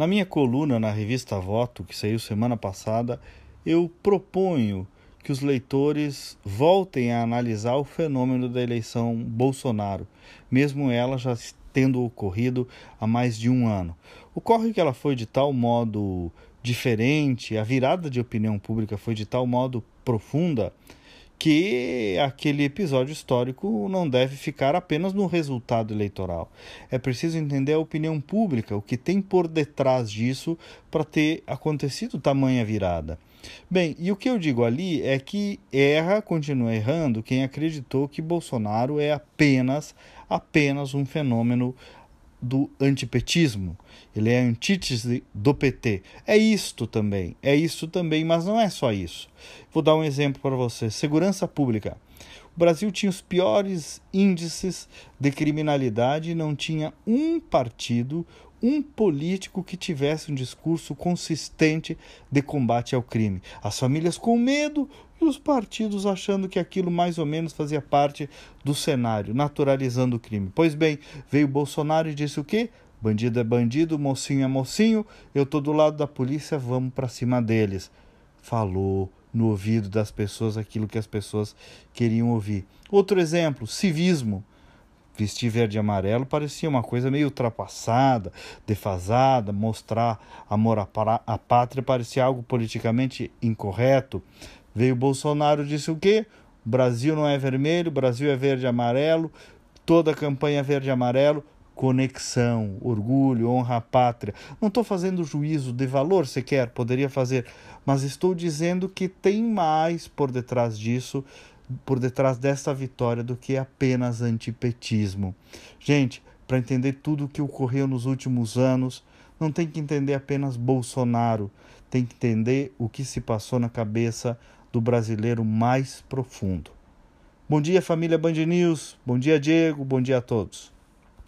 Na minha coluna na revista Voto, que saiu semana passada, eu proponho que os leitores voltem a analisar o fenômeno da eleição Bolsonaro, mesmo ela já tendo ocorrido há mais de um ano. Ocorre que ela foi de tal modo diferente, a virada de opinião pública foi de tal modo profunda que aquele episódio histórico não deve ficar apenas no resultado eleitoral. É preciso entender a opinião pública, o que tem por detrás disso para ter acontecido tamanha virada. Bem, e o que eu digo ali é que erra, continua errando, quem acreditou que Bolsonaro é apenas, apenas um fenômeno do antipetismo. Ele é antítese do PT. É isto também, é isso também, mas não é só isso. Vou dar um exemplo para você: segurança pública. O Brasil tinha os piores índices de criminalidade e não tinha um partido, um político que tivesse um discurso consistente de combate ao crime. As famílias com medo e os partidos achando que aquilo mais ou menos fazia parte do cenário, naturalizando o crime. Pois bem, veio Bolsonaro e disse o quê? Bandido é bandido, mocinho é mocinho, eu tô do lado da polícia, vamos para cima deles. Falou no ouvido das pessoas aquilo que as pessoas queriam ouvir. Outro exemplo, civismo vestir verde e amarelo parecia uma coisa meio ultrapassada, defasada, mostrar amor à pátria parecia algo politicamente incorreto. Veio Bolsonaro disse o quê? Brasil não é vermelho, Brasil é verde e amarelo, toda a campanha verde e amarelo, conexão, orgulho, honra à pátria. Não estou fazendo juízo de valor sequer, poderia fazer, mas estou dizendo que tem mais por detrás disso por detrás dessa vitória do que apenas antipetismo. Gente, para entender tudo o que ocorreu nos últimos anos, não tem que entender apenas Bolsonaro, tem que entender o que se passou na cabeça do brasileiro mais profundo. Bom dia, família Band News. Bom dia, Diego. Bom dia a todos.